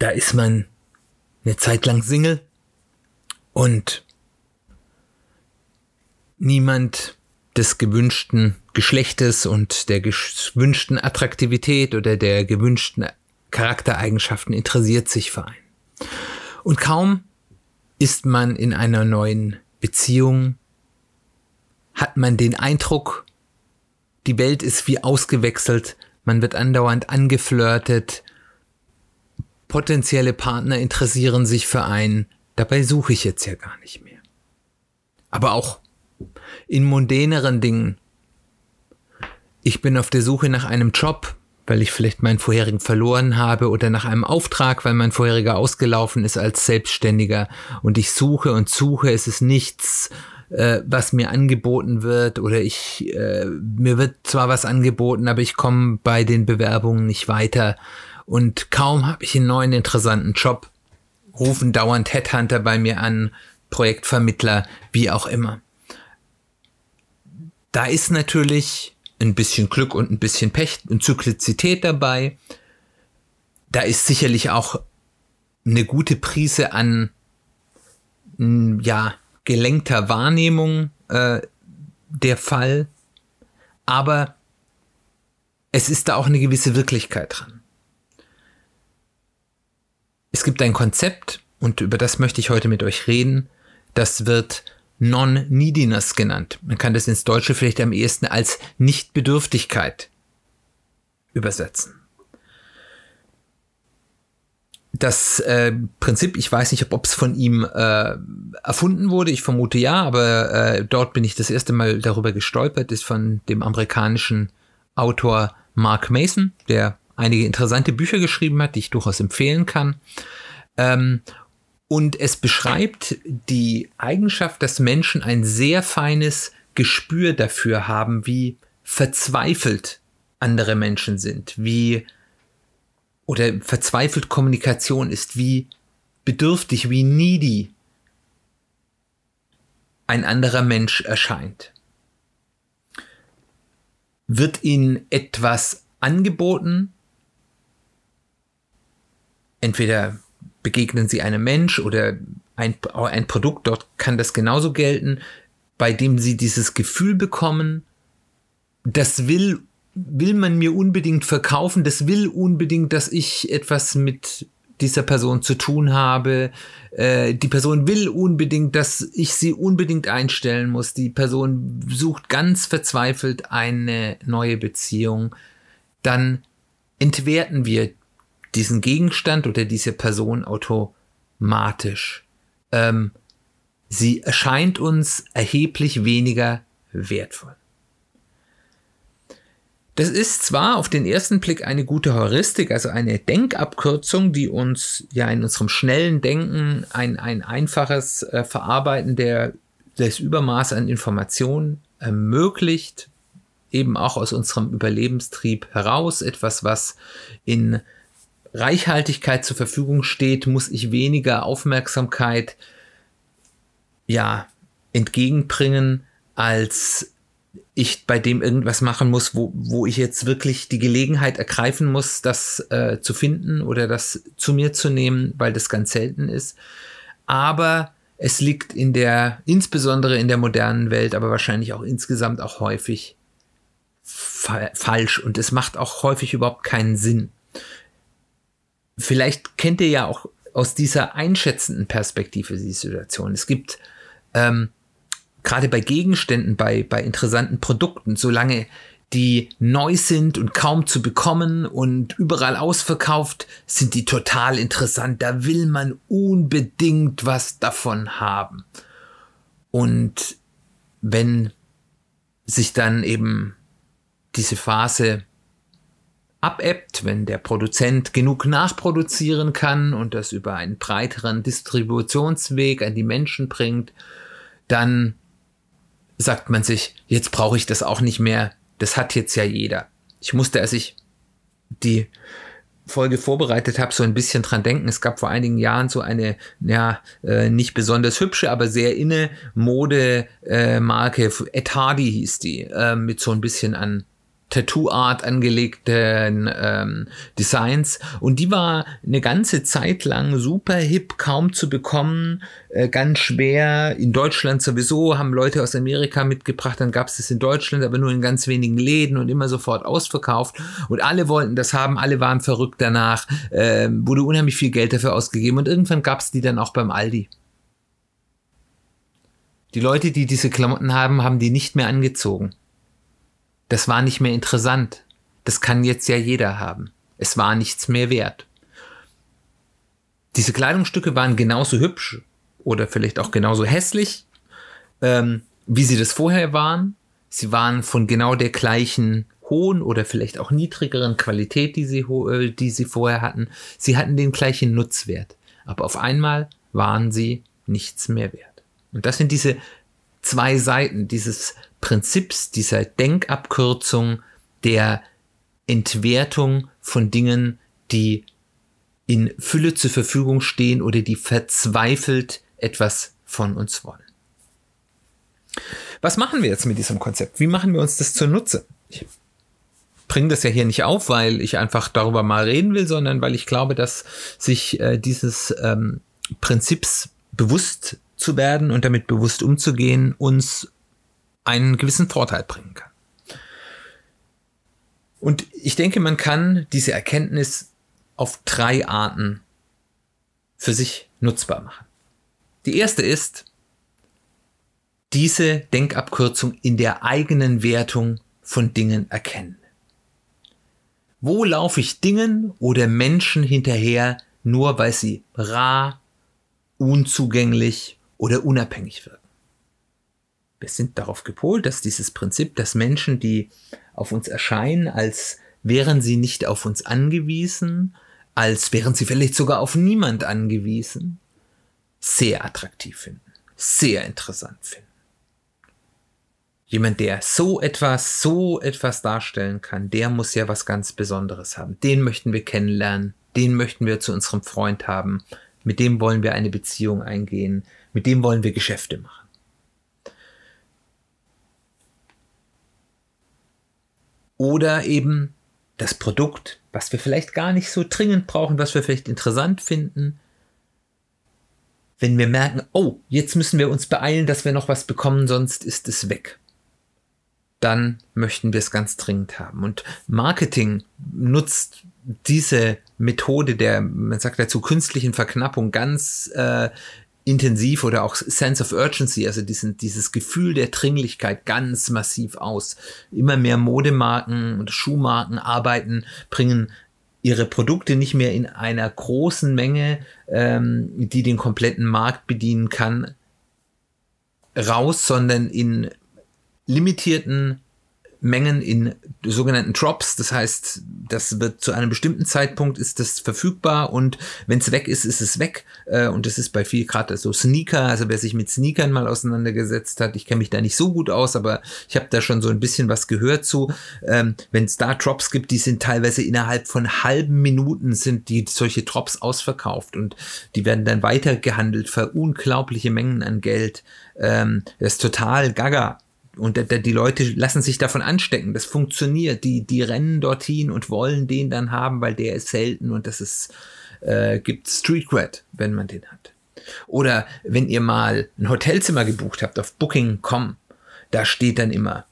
Da ist man eine Zeit lang Single und niemand des gewünschten Geschlechtes und der gewünschten Attraktivität oder der gewünschten Charaktereigenschaften interessiert sich für einen. Und kaum ist man in einer neuen Beziehung, hat man den Eindruck, die Welt ist wie ausgewechselt, man wird andauernd angeflirtet, potenzielle Partner interessieren sich für einen, dabei suche ich jetzt ja gar nicht mehr. Aber auch in mundäneren Dingen. Ich bin auf der Suche nach einem Job, weil ich vielleicht meinen vorherigen verloren habe oder nach einem Auftrag, weil mein vorheriger ausgelaufen ist als Selbstständiger und ich suche und suche, es ist nichts äh, was mir angeboten wird oder ich äh, mir wird zwar was angeboten, aber ich komme bei den Bewerbungen nicht weiter und kaum habe ich einen neuen interessanten Job, rufen dauernd Headhunter bei mir an, Projektvermittler, wie auch immer. Da ist natürlich ein bisschen Glück und ein bisschen Pech und Zyklizität dabei. Da ist sicherlich auch eine gute Prise an, ja, gelenkter Wahrnehmung äh, der Fall, aber es ist da auch eine gewisse Wirklichkeit dran. Es gibt ein Konzept, und über das möchte ich heute mit euch reden, das wird Non-Neediness genannt. Man kann das ins Deutsche vielleicht am ehesten als Nichtbedürftigkeit übersetzen. Das äh, Prinzip, ich weiß nicht, ob es von ihm äh, erfunden wurde, ich vermute ja, aber äh, dort bin ich das erste Mal darüber gestolpert, ist von dem amerikanischen Autor Mark Mason, der einige interessante Bücher geschrieben hat, die ich durchaus empfehlen kann. Ähm, und es beschreibt die Eigenschaft, dass Menschen ein sehr feines Gespür dafür haben, wie verzweifelt andere Menschen sind, wie oder verzweifelt Kommunikation ist, wie bedürftig, wie needy ein anderer Mensch erscheint. Wird ihnen etwas angeboten, entweder begegnen sie einem Mensch oder ein, ein Produkt, dort kann das genauso gelten, bei dem sie dieses Gefühl bekommen, das will will man mir unbedingt verkaufen, das will unbedingt, dass ich etwas mit dieser Person zu tun habe. Äh, die Person will unbedingt, dass ich sie unbedingt einstellen muss. Die Person sucht ganz verzweifelt eine neue Beziehung. Dann entwerten wir diesen Gegenstand oder diese Person automatisch. Ähm, sie erscheint uns erheblich weniger wertvoll. Das ist zwar auf den ersten Blick eine gute Heuristik, also eine Denkabkürzung, die uns ja in unserem schnellen Denken ein, ein einfaches äh, Verarbeiten der, des Übermaß an Informationen ermöglicht, eben auch aus unserem Überlebenstrieb heraus, etwas, was in Reichhaltigkeit zur Verfügung steht, muss ich weniger Aufmerksamkeit ja entgegenbringen als ich bei dem irgendwas machen muss, wo, wo ich jetzt wirklich die Gelegenheit ergreifen muss, das äh, zu finden oder das zu mir zu nehmen, weil das ganz selten ist. Aber es liegt in der, insbesondere in der modernen Welt, aber wahrscheinlich auch insgesamt auch häufig fa falsch und es macht auch häufig überhaupt keinen Sinn. Vielleicht kennt ihr ja auch aus dieser einschätzenden Perspektive die Situation. Es gibt ähm, gerade bei Gegenständen, bei, bei interessanten Produkten, solange die neu sind und kaum zu bekommen und überall ausverkauft, sind die total interessant. Da will man unbedingt was davon haben. Und wenn sich dann eben diese Phase abebbt, wenn der Produzent genug nachproduzieren kann und das über einen breiteren Distributionsweg an die Menschen bringt, dann sagt man sich, jetzt brauche ich das auch nicht mehr. Das hat jetzt ja jeder. Ich musste, als ich die Folge vorbereitet habe, so ein bisschen dran denken. Es gab vor einigen Jahren so eine, ja, äh, nicht besonders hübsche, aber sehr inne Modemarke, äh, Ed Hardy hieß die, äh, mit so ein bisschen an Tattoo-Art angelegten ähm, Designs. Und die war eine ganze Zeit lang super hip, kaum zu bekommen, äh, ganz schwer. In Deutschland sowieso haben Leute aus Amerika mitgebracht, dann gab es das in Deutschland, aber nur in ganz wenigen Läden und immer sofort ausverkauft. Und alle wollten das haben, alle waren verrückt danach, äh, wurde unheimlich viel Geld dafür ausgegeben und irgendwann gab es die dann auch beim Aldi. Die Leute, die diese Klamotten haben, haben die nicht mehr angezogen. Das war nicht mehr interessant. Das kann jetzt ja jeder haben. Es war nichts mehr wert. Diese Kleidungsstücke waren genauso hübsch oder vielleicht auch genauso hässlich, ähm, wie sie das vorher waren. Sie waren von genau der gleichen hohen oder vielleicht auch niedrigeren Qualität, die sie, äh, die sie vorher hatten. Sie hatten den gleichen Nutzwert. Aber auf einmal waren sie nichts mehr wert. Und das sind diese zwei Seiten dieses Prinzips, dieser Denkabkürzung der Entwertung von Dingen, die in Fülle zur Verfügung stehen oder die verzweifelt etwas von uns wollen. Was machen wir jetzt mit diesem Konzept? Wie machen wir uns das zunutze? Ich bringe das ja hier nicht auf, weil ich einfach darüber mal reden will, sondern weil ich glaube, dass sich äh, dieses ähm, Prinzips bewusst zu werden und damit bewusst umzugehen uns einen gewissen Vorteil bringen kann. Und ich denke, man kann diese Erkenntnis auf drei Arten für sich nutzbar machen. Die erste ist, diese Denkabkürzung in der eigenen Wertung von Dingen erkennen. Wo laufe ich Dingen oder Menschen hinterher, nur weil sie rar, unzugänglich oder unabhängig wirken? Wir sind darauf gepolt, dass dieses Prinzip, dass Menschen, die auf uns erscheinen, als wären sie nicht auf uns angewiesen, als wären sie vielleicht sogar auf niemand angewiesen, sehr attraktiv finden, sehr interessant finden. Jemand, der so etwas, so etwas darstellen kann, der muss ja was ganz Besonderes haben. Den möchten wir kennenlernen, den möchten wir zu unserem Freund haben, mit dem wollen wir eine Beziehung eingehen, mit dem wollen wir Geschäfte machen. Oder eben das Produkt, was wir vielleicht gar nicht so dringend brauchen, was wir vielleicht interessant finden. Wenn wir merken, oh, jetzt müssen wir uns beeilen, dass wir noch was bekommen, sonst ist es weg. Dann möchten wir es ganz dringend haben. Und Marketing nutzt diese Methode der, man sagt dazu, künstlichen Verknappung ganz äh, intensiv oder auch Sense of Urgency, also diesen, dieses Gefühl der Dringlichkeit ganz massiv aus. Immer mehr Modemarken und Schuhmarken arbeiten, bringen ihre Produkte nicht mehr in einer großen Menge, ähm, die den kompletten Markt bedienen kann, raus, sondern in limitierten Mengen in sogenannten Drops. Das heißt, das wird zu einem bestimmten Zeitpunkt ist das verfügbar und wenn es weg ist, ist es weg. Äh, und das ist bei viel gerade so Sneaker. Also wer sich mit Sneakern mal auseinandergesetzt hat, ich kenne mich da nicht so gut aus, aber ich habe da schon so ein bisschen was gehört zu. Ähm, wenn es da Drops gibt, die sind teilweise innerhalb von halben Minuten sind die solche Drops ausverkauft und die werden dann weitergehandelt für unglaubliche Mengen an Geld. Ähm, das ist total gaga. Und die Leute lassen sich davon anstecken. Das funktioniert. Die, die rennen dorthin und wollen den dann haben, weil der ist selten und das ist, äh, gibt Street Cred, wenn man den hat. Oder wenn ihr mal ein Hotelzimmer gebucht habt auf Booking.com, da steht dann immer,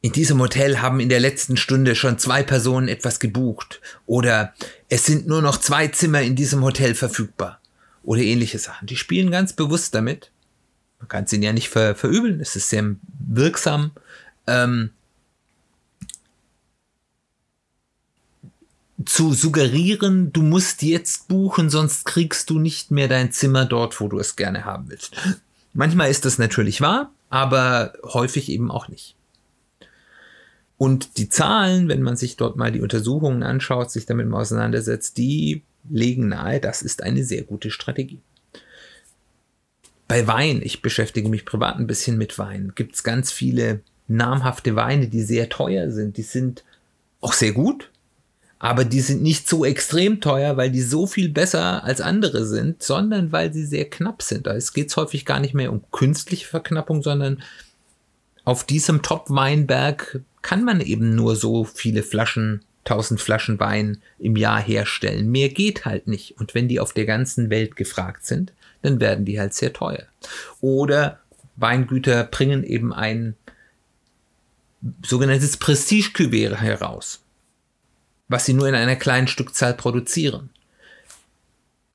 in diesem Hotel haben in der letzten Stunde schon zwei Personen etwas gebucht. Oder es sind nur noch zwei Zimmer in diesem Hotel verfügbar. Oder ähnliche Sachen. Die spielen ganz bewusst damit man kann es ihnen ja nicht ver, verübeln, es ist sehr wirksam. Ähm, zu suggerieren, du musst jetzt buchen, sonst kriegst du nicht mehr dein Zimmer dort, wo du es gerne haben willst. Manchmal ist das natürlich wahr, aber häufig eben auch nicht. Und die Zahlen, wenn man sich dort mal die Untersuchungen anschaut, sich damit mal auseinandersetzt, die legen nahe, das ist eine sehr gute Strategie. Bei Wein, ich beschäftige mich privat ein bisschen mit Wein, gibt es ganz viele namhafte Weine, die sehr teuer sind. Die sind auch sehr gut, aber die sind nicht so extrem teuer, weil die so viel besser als andere sind, sondern weil sie sehr knapp sind. Es geht häufig gar nicht mehr um künstliche Verknappung, sondern auf diesem Top-Weinberg kann man eben nur so viele Flaschen, 1000 Flaschen Wein im Jahr herstellen. Mehr geht halt nicht. Und wenn die auf der ganzen Welt gefragt sind, dann werden die halt sehr teuer. Oder Weingüter bringen eben ein sogenanntes Prestige-Cuvée heraus, was sie nur in einer kleinen Stückzahl produzieren.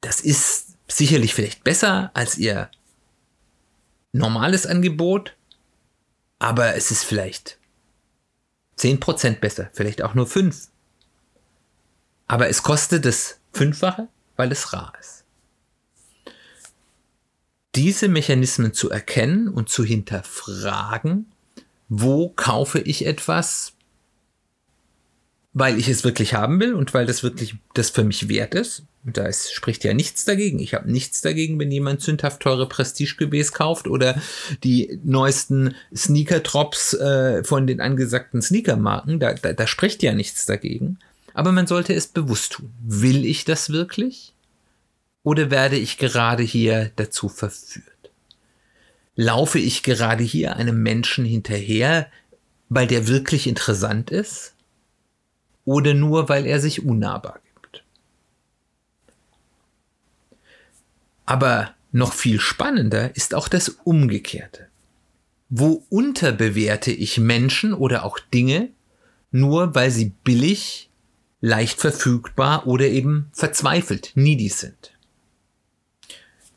Das ist sicherlich vielleicht besser als ihr normales Angebot, aber es ist vielleicht 10% besser, vielleicht auch nur 5. Aber es kostet das Fünffache, weil es rar ist. Diese Mechanismen zu erkennen und zu hinterfragen, wo kaufe ich etwas, weil ich es wirklich haben will und weil das wirklich das für mich wert ist. Da ist, spricht ja nichts dagegen. Ich habe nichts dagegen, wenn jemand sündhaft teure Prestige-Gebäß kauft oder die neuesten Sneaker-Drops äh, von den angesagten Sneaker-Marken. Da, da, da spricht ja nichts dagegen. Aber man sollte es bewusst tun. Will ich das wirklich? Oder werde ich gerade hier dazu verführt? Laufe ich gerade hier einem Menschen hinterher, weil der wirklich interessant ist? Oder nur, weil er sich unnahbar gibt? Aber noch viel spannender ist auch das Umgekehrte. Wo unterbewerte ich Menschen oder auch Dinge, nur weil sie billig, leicht verfügbar oder eben verzweifelt, needy sind?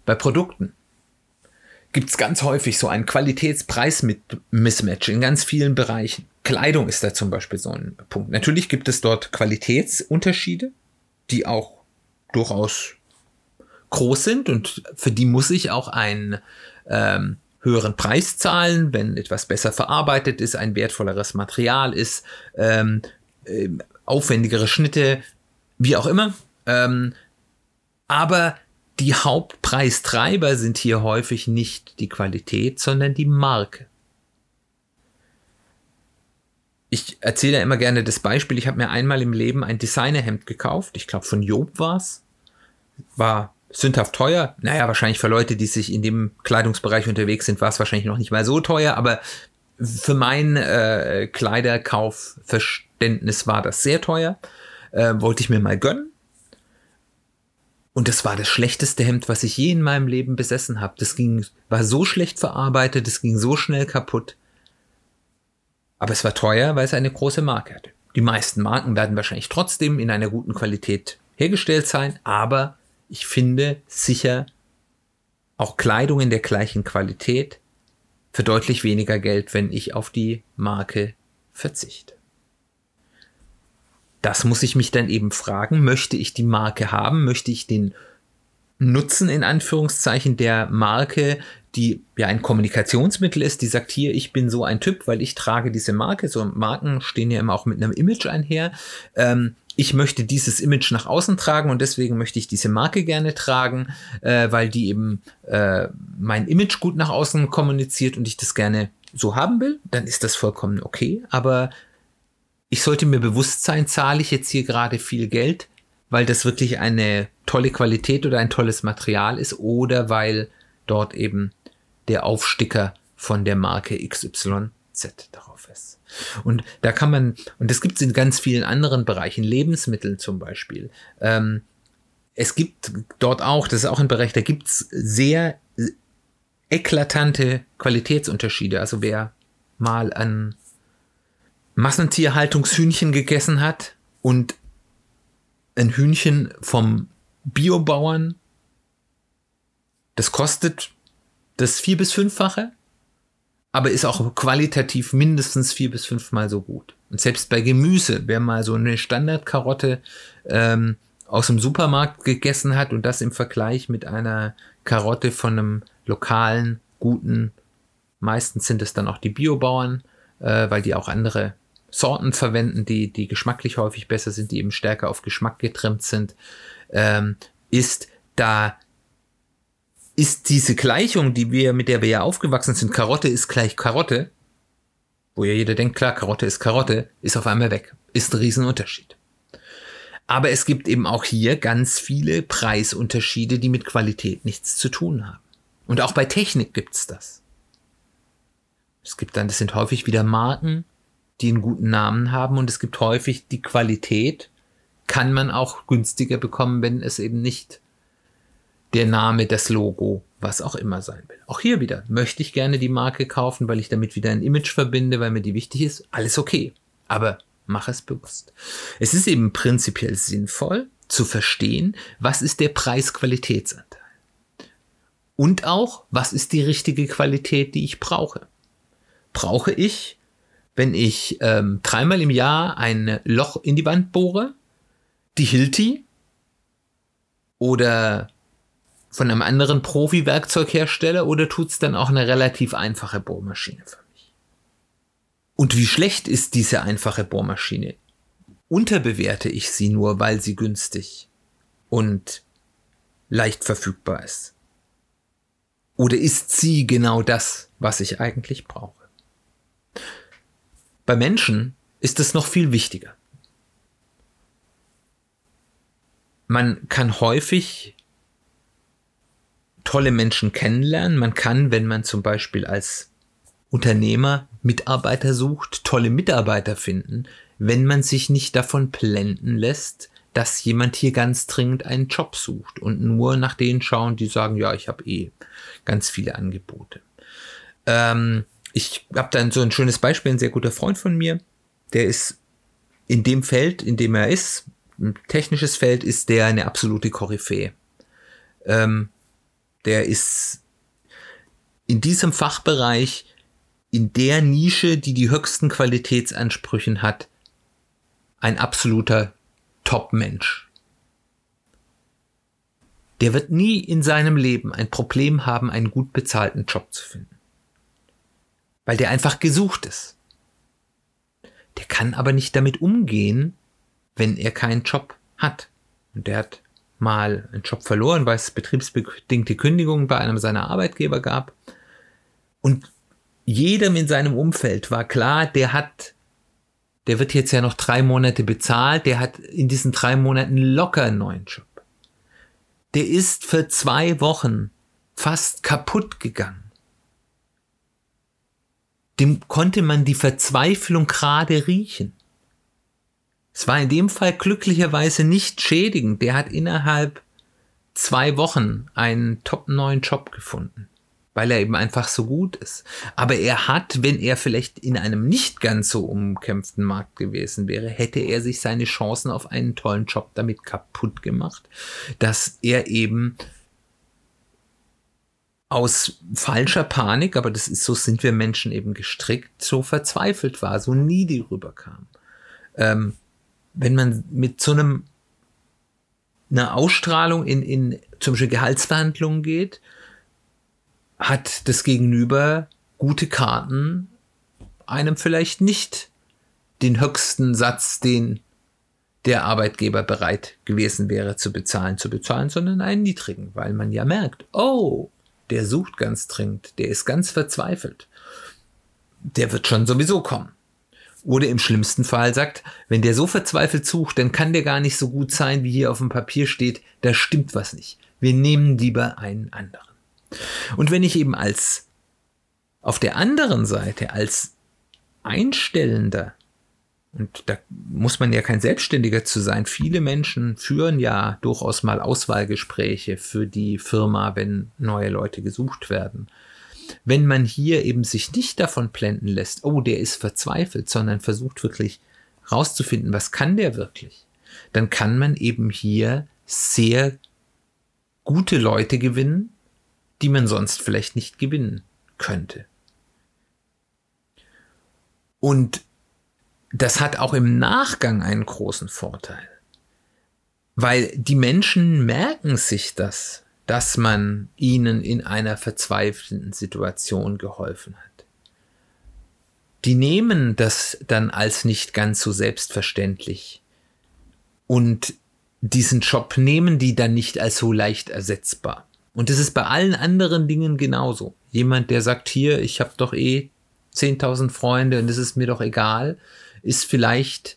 Bei Produkten gibt es ganz häufig so ein Qualitäts-Preis-Mismatch in ganz vielen Bereichen. Kleidung ist da zum Beispiel so ein Punkt. Natürlich gibt es dort Qualitätsunterschiede, die auch durchaus groß sind und für die muss ich auch einen ähm, höheren Preis zahlen, wenn etwas besser verarbeitet ist, ein wertvolleres Material ist, ähm, äh, aufwendigere Schnitte, wie auch immer. Ähm, aber die Hauptpreistreiber sind hier häufig nicht die Qualität, sondern die Marke. Ich erzähle immer gerne das Beispiel, ich habe mir einmal im Leben ein Designerhemd gekauft, ich glaube von Job war es, war sündhaft teuer, naja, wahrscheinlich für Leute, die sich in dem Kleidungsbereich unterwegs sind, war es wahrscheinlich noch nicht mal so teuer, aber für mein äh, Kleiderkaufverständnis war das sehr teuer, äh, wollte ich mir mal gönnen und das war das schlechteste Hemd, was ich je in meinem Leben besessen habe. Das ging, war so schlecht verarbeitet, es ging so schnell kaputt. Aber es war teuer, weil es eine große Marke hatte. Die meisten Marken werden wahrscheinlich trotzdem in einer guten Qualität hergestellt sein, aber ich finde sicher auch Kleidung in der gleichen Qualität für deutlich weniger Geld, wenn ich auf die Marke verzichte. Das muss ich mich dann eben fragen, möchte ich die Marke haben, möchte ich den Nutzen in Anführungszeichen der Marke, die ja ein Kommunikationsmittel ist, die sagt hier, ich bin so ein Typ, weil ich trage diese Marke. So Marken stehen ja immer auch mit einem Image einher. Ähm, ich möchte dieses Image nach außen tragen und deswegen möchte ich diese Marke gerne tragen, äh, weil die eben äh, mein Image gut nach außen kommuniziert und ich das gerne so haben will, dann ist das vollkommen okay. Aber ich sollte mir bewusst sein, zahle ich jetzt hier gerade viel Geld, weil das wirklich eine tolle Qualität oder ein tolles Material ist oder weil dort eben der Aufsticker von der Marke XYZ darauf ist. Und da kann man, und das gibt es in ganz vielen anderen Bereichen, Lebensmitteln zum Beispiel. Ähm, es gibt dort auch, das ist auch ein Bereich, da gibt es sehr eklatante Qualitätsunterschiede. Also wer mal an Massentierhaltungshühnchen gegessen hat und ein Hühnchen vom Biobauern, das kostet das vier bis fünffache, aber ist auch qualitativ mindestens vier bis fünfmal so gut. Und selbst bei Gemüse, wer mal so eine Standardkarotte ähm, aus dem Supermarkt gegessen hat und das im Vergleich mit einer Karotte von einem lokalen, guten, meistens sind es dann auch die Biobauern, äh, weil die auch andere Sorten verwenden, die, die geschmacklich häufig besser sind, die eben stärker auf Geschmack getrimmt sind, ähm, ist, da ist diese Gleichung, die wir, mit der wir ja aufgewachsen sind, Karotte ist gleich Karotte, wo ja jeder denkt, klar, Karotte ist Karotte, ist auf einmal weg. Ist ein Riesenunterschied. Aber es gibt eben auch hier ganz viele Preisunterschiede, die mit Qualität nichts zu tun haben. Und auch bei Technik gibt's das. Es gibt dann, das sind häufig wieder Marken, die einen guten Namen haben und es gibt häufig die Qualität, kann man auch günstiger bekommen, wenn es eben nicht der Name, das Logo, was auch immer sein will. Auch hier wieder möchte ich gerne die Marke kaufen, weil ich damit wieder ein Image verbinde, weil mir die wichtig ist. Alles okay. Aber mach es bewusst. Es ist eben prinzipiell sinnvoll zu verstehen, was ist der Preis-Qualitätsanteil. Und auch, was ist die richtige Qualität, die ich brauche. Brauche ich, wenn ich ähm, dreimal im Jahr ein Loch in die Wand bohre, die Hilti oder von einem anderen Profi-Werkzeughersteller oder tut es dann auch eine relativ einfache Bohrmaschine für mich? Und wie schlecht ist diese einfache Bohrmaschine? Unterbewerte ich sie nur, weil sie günstig und leicht verfügbar ist? Oder ist sie genau das, was ich eigentlich brauche? Bei Menschen ist es noch viel wichtiger. Man kann häufig tolle Menschen kennenlernen. Man kann, wenn man zum Beispiel als Unternehmer Mitarbeiter sucht, tolle Mitarbeiter finden, wenn man sich nicht davon blenden lässt, dass jemand hier ganz dringend einen Job sucht und nur nach denen schauen, die sagen, ja, ich habe eh ganz viele Angebote. Ähm, ich habe dann so ein schönes Beispiel, ein sehr guter Freund von mir, der ist in dem Feld, in dem er ist, ein technisches Feld, ist der eine absolute Koryphäe. Ähm, der ist in diesem Fachbereich, in der Nische, die die höchsten Qualitätsansprüchen hat, ein absoluter Top-Mensch. Der wird nie in seinem Leben ein Problem haben, einen gut bezahlten Job zu finden. Weil der einfach gesucht ist. Der kann aber nicht damit umgehen, wenn er keinen Job hat. Und der hat mal einen Job verloren, weil es betriebsbedingte Kündigungen bei einem seiner Arbeitgeber gab. Und jedem in seinem Umfeld war klar, der hat, der wird jetzt ja noch drei Monate bezahlt, der hat in diesen drei Monaten locker einen neuen Job. Der ist für zwei Wochen fast kaputt gegangen. Dem konnte man die Verzweiflung gerade riechen. Es war in dem Fall glücklicherweise nicht schädigend. Der hat innerhalb zwei Wochen einen top neuen Job gefunden, weil er eben einfach so gut ist. Aber er hat, wenn er vielleicht in einem nicht ganz so umkämpften Markt gewesen wäre, hätte er sich seine Chancen auf einen tollen Job damit kaputt gemacht, dass er eben aus falscher Panik, aber das ist so sind wir Menschen eben gestrickt, so verzweifelt war, so needy rüberkam. Ähm, wenn man mit so einem einer Ausstrahlung in, in zum Beispiel Gehaltsverhandlungen geht, hat das Gegenüber gute Karten, einem vielleicht nicht den höchsten Satz, den der Arbeitgeber bereit gewesen wäre zu bezahlen, zu bezahlen, sondern einen niedrigen, weil man ja merkt, oh, der sucht ganz dringend, der ist ganz verzweifelt. Der wird schon sowieso kommen. Oder im schlimmsten Fall sagt, wenn der so verzweifelt sucht, dann kann der gar nicht so gut sein, wie hier auf dem Papier steht, da stimmt was nicht. Wir nehmen lieber einen anderen. Und wenn ich eben als auf der anderen Seite als Einstellender, und da muss man ja kein Selbstständiger zu sein, viele Menschen führen ja durchaus mal Auswahlgespräche für die Firma, wenn neue Leute gesucht werden wenn man hier eben sich nicht davon blenden lässt, oh, der ist verzweifelt, sondern versucht wirklich rauszufinden, was kann der wirklich, dann kann man eben hier sehr gute Leute gewinnen, die man sonst vielleicht nicht gewinnen könnte. Und das hat auch im Nachgang einen großen Vorteil, weil die Menschen merken sich das, dass man ihnen in einer verzweifelten Situation geholfen hat. die nehmen das dann als nicht ganz so selbstverständlich. Und diesen Job nehmen die dann nicht als so leicht ersetzbar. Und das ist bei allen anderen Dingen genauso. Jemand, der sagt, hier, ich habe doch eh 10.000 Freunde und es ist mir doch egal, ist vielleicht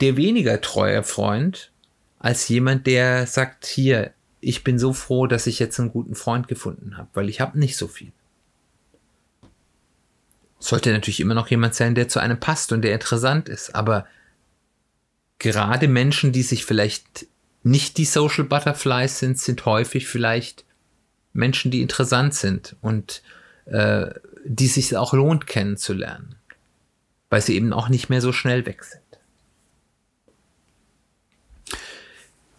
der weniger treue Freund als jemand, der sagt, hier, ich bin so froh, dass ich jetzt einen guten Freund gefunden habe, weil ich habe nicht so viel. Sollte natürlich immer noch jemand sein, der zu einem passt und der interessant ist, aber gerade Menschen, die sich vielleicht nicht die Social Butterflies sind, sind häufig vielleicht Menschen, die interessant sind und äh, die sich auch lohnt kennenzulernen, weil sie eben auch nicht mehr so schnell weg sind.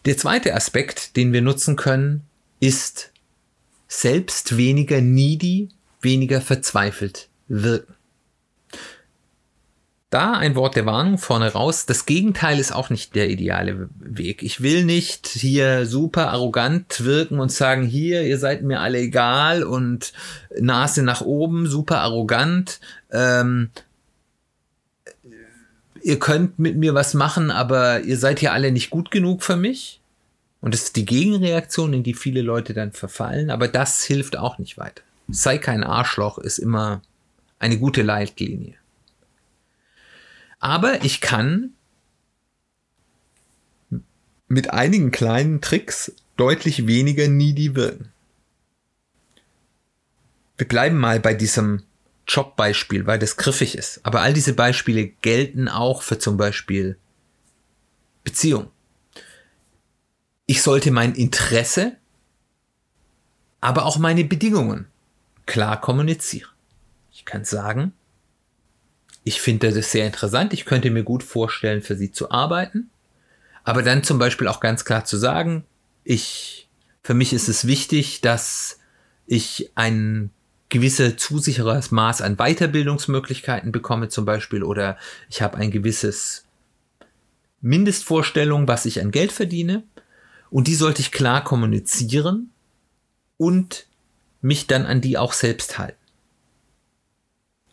Der zweite Aspekt, den wir nutzen können, ist selbst weniger needy, weniger verzweifelt wirken. Da ein Wort der Warnung vorne raus. Das Gegenteil ist auch nicht der ideale Weg. Ich will nicht hier super arrogant wirken und sagen, hier, ihr seid mir alle egal und Nase nach oben, super arrogant. Ähm, ihr könnt mit mir was machen, aber ihr seid ja alle nicht gut genug für mich. Und das ist die Gegenreaktion, in die viele Leute dann verfallen, aber das hilft auch nicht weiter. Sei kein Arschloch ist immer eine gute Leitlinie. Aber ich kann mit einigen kleinen Tricks deutlich weniger needy wirken. Wir bleiben mal bei diesem Jobbeispiel, weil das griffig ist. Aber all diese Beispiele gelten auch für zum Beispiel Beziehung. Ich sollte mein Interesse, aber auch meine Bedingungen klar kommunizieren. Ich kann sagen, ich finde das sehr interessant. Ich könnte mir gut vorstellen, für sie zu arbeiten. Aber dann zum Beispiel auch ganz klar zu sagen, ich, für mich ist es wichtig, dass ich ein gewisse zusicheres Maß an Weiterbildungsmöglichkeiten bekomme zum Beispiel oder ich habe ein gewisses Mindestvorstellung, was ich an Geld verdiene und die sollte ich klar kommunizieren und mich dann an die auch selbst halten.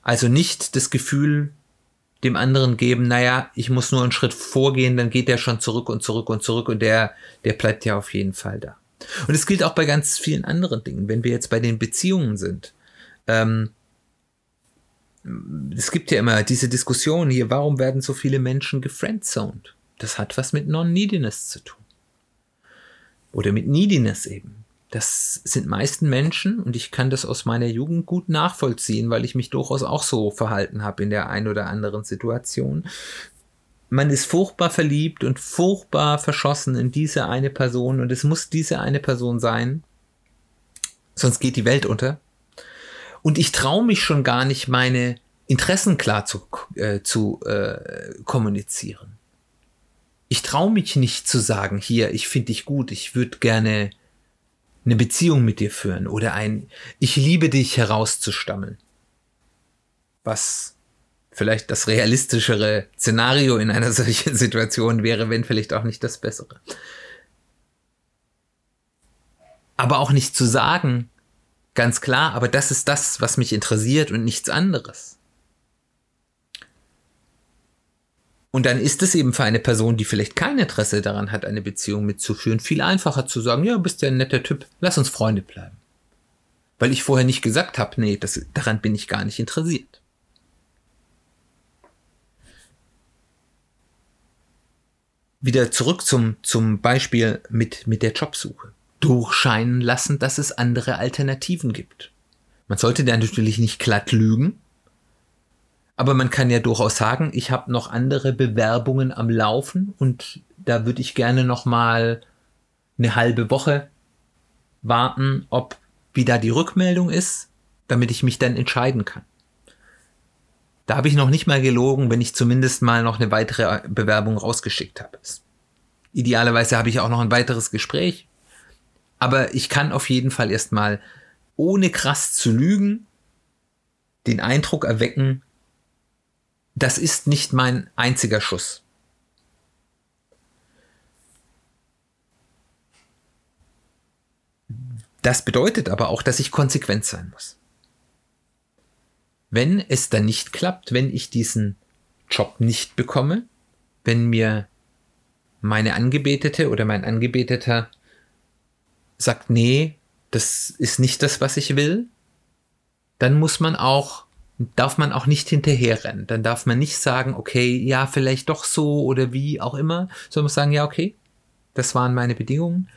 Also nicht das Gefühl dem anderen geben, naja, ich muss nur einen Schritt vorgehen, dann geht der schon zurück und zurück und zurück und der, der bleibt ja auf jeden Fall da. Und es gilt auch bei ganz vielen anderen Dingen. Wenn wir jetzt bei den Beziehungen sind, ähm, es gibt ja immer diese Diskussion hier, warum werden so viele Menschen gefriendzoned? Das hat was mit Non-Neediness zu tun. Oder mit Neediness eben. Das sind meisten Menschen und ich kann das aus meiner Jugend gut nachvollziehen, weil ich mich durchaus auch so verhalten habe in der ein oder anderen Situation. Man ist furchtbar verliebt und furchtbar verschossen in diese eine Person und es muss diese eine Person sein, sonst geht die Welt unter. Und ich traue mich schon gar nicht, meine Interessen klar zu, äh, zu äh, kommunizieren. Ich traue mich nicht zu sagen, hier, ich finde dich gut, ich würde gerne eine Beziehung mit dir führen oder ein Ich liebe dich herauszustammeln. Was vielleicht das realistischere Szenario in einer solchen Situation wäre, wenn vielleicht auch nicht das bessere. Aber auch nicht zu sagen, ganz klar, aber das ist das, was mich interessiert und nichts anderes. Und dann ist es eben für eine Person, die vielleicht kein Interesse daran hat, eine Beziehung mitzuführen, viel einfacher zu sagen, ja, bist ja ein netter Typ, lass uns Freunde bleiben. Weil ich vorher nicht gesagt habe, nee, das, daran bin ich gar nicht interessiert. Wieder zurück zum, zum Beispiel mit, mit der Jobsuche. Durchscheinen lassen, dass es andere Alternativen gibt. Man sollte da natürlich nicht glatt lügen, aber man kann ja durchaus sagen, ich habe noch andere Bewerbungen am Laufen und da würde ich gerne noch mal eine halbe Woche warten, ob wie da die Rückmeldung ist, damit ich mich dann entscheiden kann. Da habe ich noch nicht mal gelogen, wenn ich zumindest mal noch eine weitere Bewerbung rausgeschickt habe. Idealerweise habe ich auch noch ein weiteres Gespräch. Aber ich kann auf jeden Fall erstmal, ohne krass zu lügen, den Eindruck erwecken, das ist nicht mein einziger Schuss. Das bedeutet aber auch, dass ich konsequent sein muss. Wenn es dann nicht klappt, wenn ich diesen Job nicht bekomme, wenn mir meine Angebetete oder mein Angebeteter sagt, nee, das ist nicht das, was ich will, dann muss man auch, darf man auch nicht hinterherrennen. Dann darf man nicht sagen, okay, ja, vielleicht doch so oder wie auch immer, sondern muss sagen, ja, okay, das waren meine Bedingungen.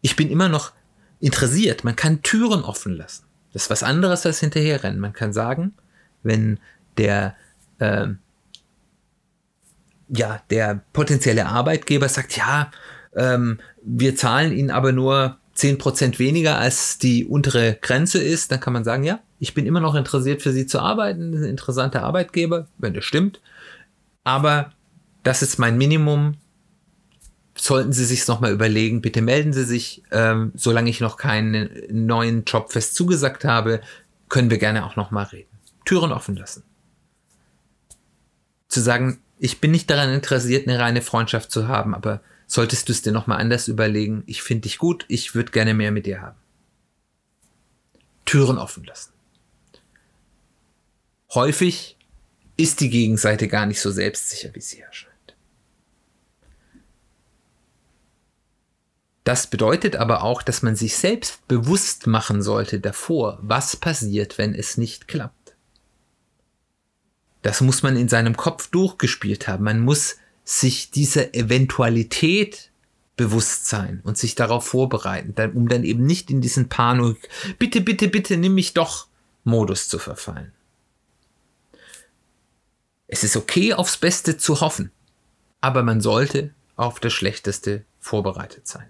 Ich bin immer noch interessiert. Man kann Türen offen lassen. Das ist was anderes als hinterherrennen. Man kann sagen, wenn der, äh, ja, der potenzielle Arbeitgeber sagt, ja, ähm, wir zahlen Ihnen aber nur 10% weniger als die untere Grenze ist, dann kann man sagen, ja, ich bin immer noch interessiert für Sie zu arbeiten, ein interessanter Arbeitgeber, wenn das stimmt, aber das ist mein Minimum. Sollten Sie sich nochmal überlegen, bitte melden Sie sich, ähm, solange ich noch keinen neuen Job fest zugesagt habe, können wir gerne auch nochmal reden. Türen offen lassen. Zu sagen, ich bin nicht daran interessiert, eine reine Freundschaft zu haben, aber solltest du es dir nochmal anders überlegen, ich finde dich gut, ich würde gerne mehr mit dir haben. Türen offen lassen. Häufig ist die Gegenseite gar nicht so selbstsicher, wie sie erscheint. Das bedeutet aber auch, dass man sich selbst bewusst machen sollte davor, was passiert, wenn es nicht klappt. Das muss man in seinem Kopf durchgespielt haben. Man muss sich dieser Eventualität bewusst sein und sich darauf vorbereiten, um dann eben nicht in diesen Panik, bitte, bitte, bitte, nimm mich doch Modus zu verfallen. Es ist okay, aufs Beste zu hoffen, aber man sollte auf das Schlechteste vorbereitet sein.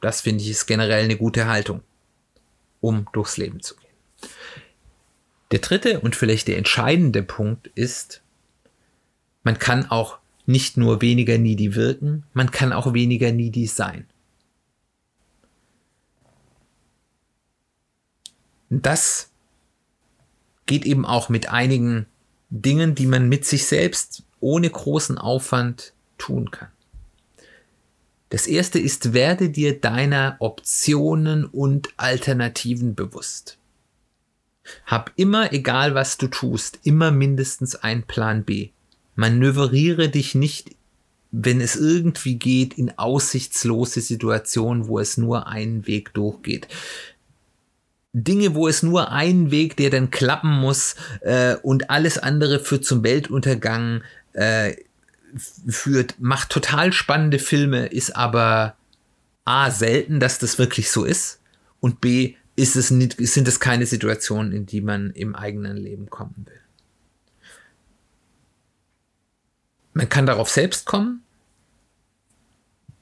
Das finde ich ist generell eine gute Haltung, um durchs Leben zu gehen. Der dritte und vielleicht der entscheidende Punkt ist, man kann auch nicht nur weniger needy wirken, man kann auch weniger needy sein. Das geht eben auch mit einigen Dingen, die man mit sich selbst ohne großen Aufwand tun kann. Das erste ist, werde dir deiner Optionen und Alternativen bewusst. Hab immer, egal was du tust, immer mindestens ein Plan B. Manövriere dich nicht, wenn es irgendwie geht, in aussichtslose Situationen, wo es nur einen Weg durchgeht. Dinge, wo es nur einen Weg, der dann klappen muss äh, und alles andere führt zum Weltuntergang, äh, führt, macht total spannende Filme, ist aber A, selten, dass das wirklich so ist und B, ist es nicht, sind es keine Situationen, in die man im eigenen Leben kommen will. Man kann darauf selbst kommen.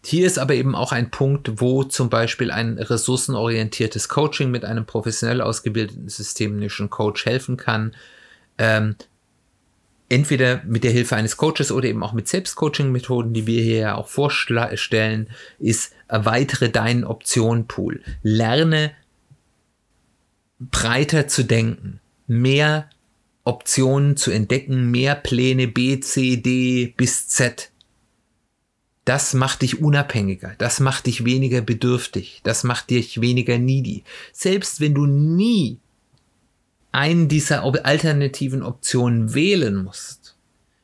Hier ist aber eben auch ein Punkt, wo zum Beispiel ein ressourcenorientiertes Coaching mit einem professionell ausgebildeten systemischen Coach helfen kann, ähm, entweder mit der Hilfe eines Coaches oder eben auch mit Selbstcoaching-Methoden, die wir hier ja auch vorstellen, ist erweitere deinen Optionenpool. Lerne breiter zu denken, mehr Optionen zu entdecken, mehr Pläne B, C, D bis Z. Das macht dich unabhängiger, das macht dich weniger bedürftig, das macht dich weniger needy. Selbst wenn du nie einen dieser alternativen Optionen wählen musst,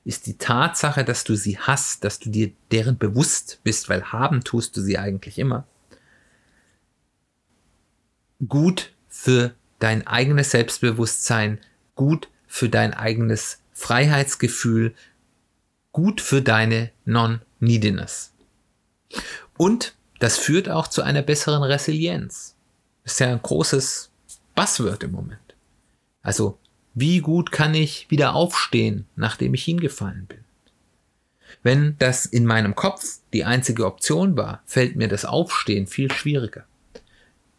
ist die Tatsache, dass du sie hast, dass du dir deren bewusst bist, weil haben tust du sie eigentlich immer, gut für dein eigenes Selbstbewusstsein, gut für dein eigenes Freiheitsgefühl, gut für deine Non-Neediness. Und das führt auch zu einer besseren Resilienz. Das ist ja ein großes Buzzword im Moment. Also, wie gut kann ich wieder aufstehen, nachdem ich hingefallen bin? Wenn das in meinem Kopf die einzige Option war, fällt mir das Aufstehen viel schwieriger.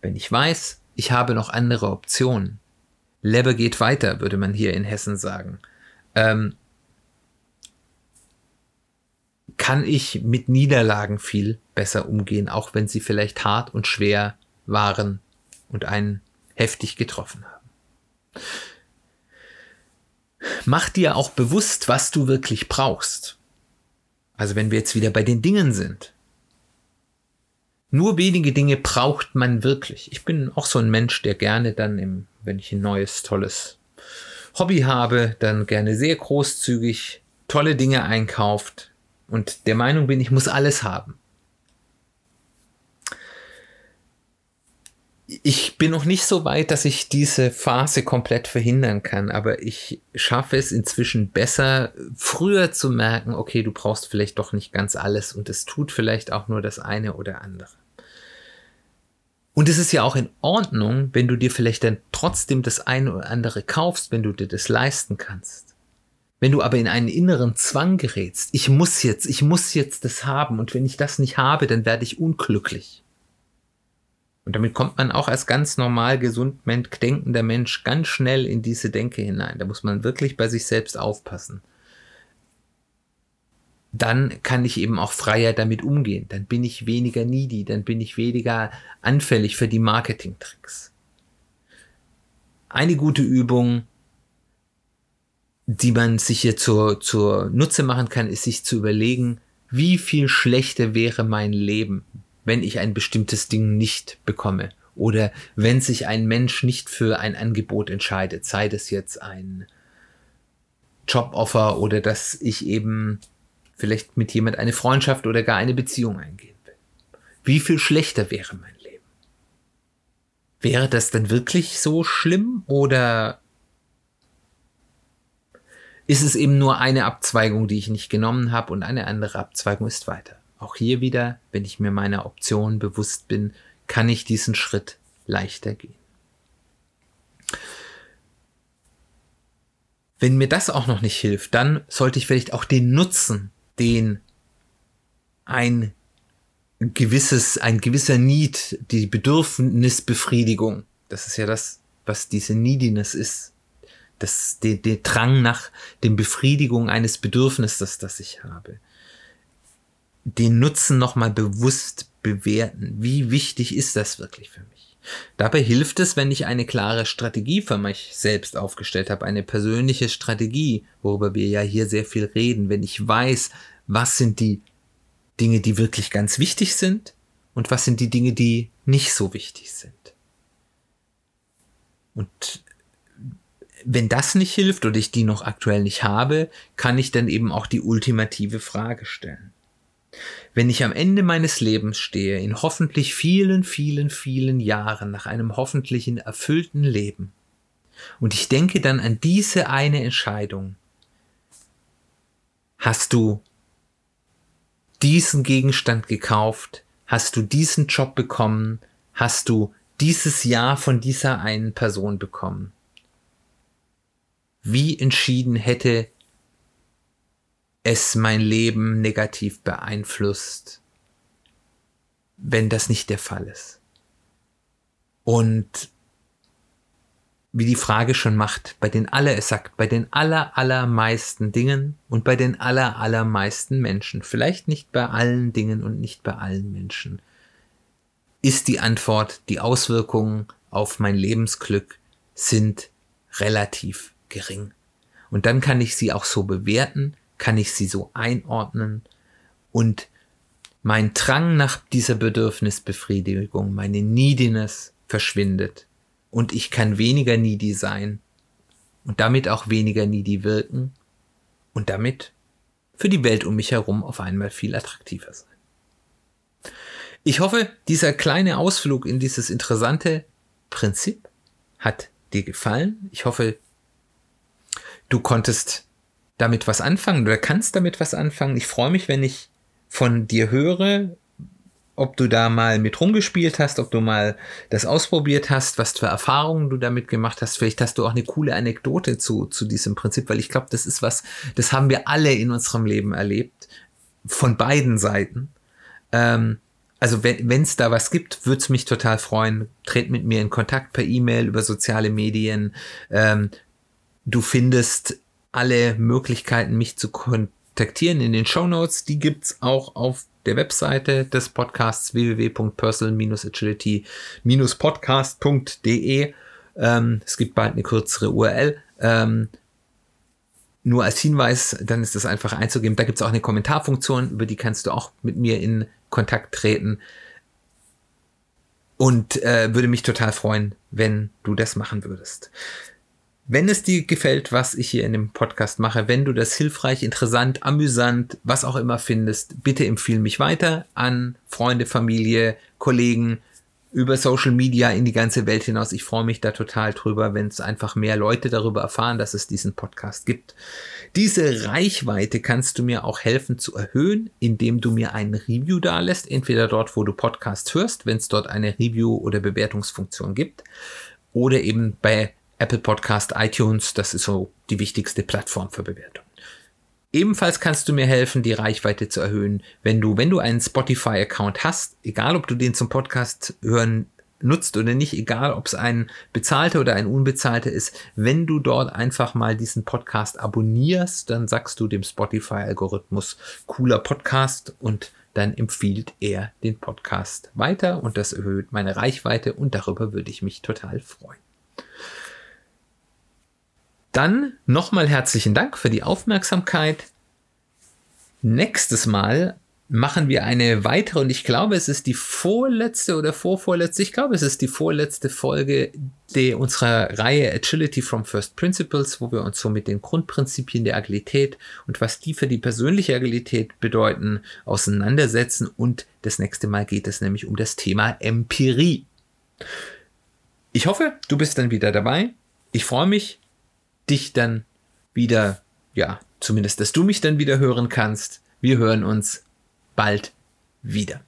Wenn ich weiß, ich habe noch andere Optionen. Lebe geht weiter, würde man hier in Hessen sagen. Ähm, kann ich mit Niederlagen viel besser umgehen, auch wenn sie vielleicht hart und schwer waren und einen heftig getroffen haben. Mach dir auch bewusst, was du wirklich brauchst. Also wenn wir jetzt wieder bei den Dingen sind. Nur wenige Dinge braucht man wirklich. Ich bin auch so ein Mensch, der gerne dann im, wenn ich ein neues, tolles Hobby habe, dann gerne sehr großzügig tolle Dinge einkauft und der Meinung bin, ich muss alles haben. Ich bin noch nicht so weit, dass ich diese Phase komplett verhindern kann, aber ich schaffe es inzwischen besser, früher zu merken, okay, du brauchst vielleicht doch nicht ganz alles und es tut vielleicht auch nur das eine oder andere. Und es ist ja auch in Ordnung, wenn du dir vielleicht dann trotzdem das eine oder andere kaufst, wenn du dir das leisten kannst. Wenn du aber in einen inneren Zwang gerätst, ich muss jetzt, ich muss jetzt das haben und wenn ich das nicht habe, dann werde ich unglücklich und damit kommt man auch als ganz normal gesund denkender Mensch ganz schnell in diese Denke hinein. Da muss man wirklich bei sich selbst aufpassen. Dann kann ich eben auch freier damit umgehen. Dann bin ich weniger needy, dann bin ich weniger anfällig für die Marketing-Tricks. Eine gute Übung, die man sich hier zur, zur Nutze machen kann, ist sich zu überlegen, wie viel schlechter wäre mein Leben, wenn ich ein bestimmtes Ding nicht bekomme oder wenn sich ein Mensch nicht für ein Angebot entscheidet, sei das jetzt ein Joboffer oder dass ich eben vielleicht mit jemand eine Freundschaft oder gar eine Beziehung eingehen will. Wie viel schlechter wäre mein Leben? Wäre das dann wirklich so schlimm oder ist es eben nur eine Abzweigung, die ich nicht genommen habe und eine andere Abzweigung ist weiter? Auch hier wieder, wenn ich mir meiner Option bewusst bin, kann ich diesen Schritt leichter gehen. Wenn mir das auch noch nicht hilft, dann sollte ich vielleicht auch den Nutzen, den ein gewisses, ein gewisser Need, die Bedürfnisbefriedigung, das ist ja das, was diese Neediness ist, das, der, der Drang nach dem Befriedigung eines Bedürfnisses, das ich habe den Nutzen nochmal bewusst bewerten. Wie wichtig ist das wirklich für mich? Dabei hilft es, wenn ich eine klare Strategie für mich selbst aufgestellt habe, eine persönliche Strategie, worüber wir ja hier sehr viel reden, wenn ich weiß, was sind die Dinge, die wirklich ganz wichtig sind und was sind die Dinge, die nicht so wichtig sind. Und wenn das nicht hilft oder ich die noch aktuell nicht habe, kann ich dann eben auch die ultimative Frage stellen. Wenn ich am Ende meines Lebens stehe, in hoffentlich vielen, vielen, vielen Jahren nach einem hoffentlichen erfüllten Leben, und ich denke dann an diese eine Entscheidung, hast du diesen Gegenstand gekauft, hast du diesen Job bekommen, hast du dieses Jahr von dieser einen Person bekommen. Wie entschieden hätte es mein Leben negativ beeinflusst, wenn das nicht der Fall ist. Und wie die Frage schon macht, bei den aller, es sagt, bei den aller, allermeisten Dingen und bei den aller, allermeisten Menschen, vielleicht nicht bei allen Dingen und nicht bei allen Menschen, ist die Antwort, die Auswirkungen auf mein Lebensglück sind relativ gering. Und dann kann ich sie auch so bewerten, kann ich sie so einordnen und mein Drang nach dieser Bedürfnisbefriedigung, meine Neediness verschwindet und ich kann weniger needy sein und damit auch weniger needy wirken und damit für die Welt um mich herum auf einmal viel attraktiver sein. Ich hoffe, dieser kleine Ausflug in dieses interessante Prinzip hat dir gefallen. Ich hoffe, du konntest damit was anfangen oder kannst damit was anfangen. Ich freue mich, wenn ich von dir höre, ob du da mal mit rumgespielt hast, ob du mal das ausprobiert hast, was für Erfahrungen du damit gemacht hast. Vielleicht hast du auch eine coole Anekdote zu, zu diesem Prinzip, weil ich glaube, das ist was, das haben wir alle in unserem Leben erlebt, von beiden Seiten. Ähm, also wenn es da was gibt, würde es mich total freuen. Tret mit mir in Kontakt per E-Mail, über soziale Medien. Ähm, du findest alle Möglichkeiten, mich zu kontaktieren in den Show Notes. Die gibt's auch auf der Webseite des Podcasts www.personal-agility-podcast.de. Ähm, es gibt bald eine kürzere URL. Ähm, nur als Hinweis, dann ist das einfach einzugeben. Da gibt es auch eine Kommentarfunktion, über die kannst du auch mit mir in Kontakt treten. Und äh, würde mich total freuen, wenn du das machen würdest. Wenn es dir gefällt, was ich hier in dem Podcast mache, wenn du das hilfreich, interessant, amüsant, was auch immer findest, bitte empfehle mich weiter an Freunde, Familie, Kollegen, über Social Media in die ganze Welt hinaus. Ich freue mich da total drüber, wenn es einfach mehr Leute darüber erfahren, dass es diesen Podcast gibt. Diese Reichweite kannst du mir auch helfen zu erhöhen, indem du mir ein Review da lässt, entweder dort, wo du Podcast hörst, wenn es dort eine Review- oder Bewertungsfunktion gibt, oder eben bei Apple Podcast, iTunes, das ist so die wichtigste Plattform für Bewertung. Ebenfalls kannst du mir helfen, die Reichweite zu erhöhen, wenn du, wenn du einen Spotify-Account hast, egal ob du den zum Podcast hören nutzt oder nicht, egal ob es ein bezahlter oder ein unbezahlter ist, wenn du dort einfach mal diesen Podcast abonnierst, dann sagst du dem Spotify-Algorithmus cooler Podcast und dann empfiehlt er den Podcast weiter und das erhöht meine Reichweite und darüber würde ich mich total freuen. Dann nochmal herzlichen Dank für die Aufmerksamkeit. Nächstes Mal machen wir eine weitere und ich glaube, es ist die vorletzte oder vorvorletzte, ich glaube, es ist die vorletzte Folge der, unserer Reihe Agility from First Principles, wo wir uns so mit den Grundprinzipien der Agilität und was die für die persönliche Agilität bedeuten, auseinandersetzen und das nächste Mal geht es nämlich um das Thema Empirie. Ich hoffe, du bist dann wieder dabei. Ich freue mich, dich dann wieder, ja, zumindest, dass du mich dann wieder hören kannst. Wir hören uns bald wieder.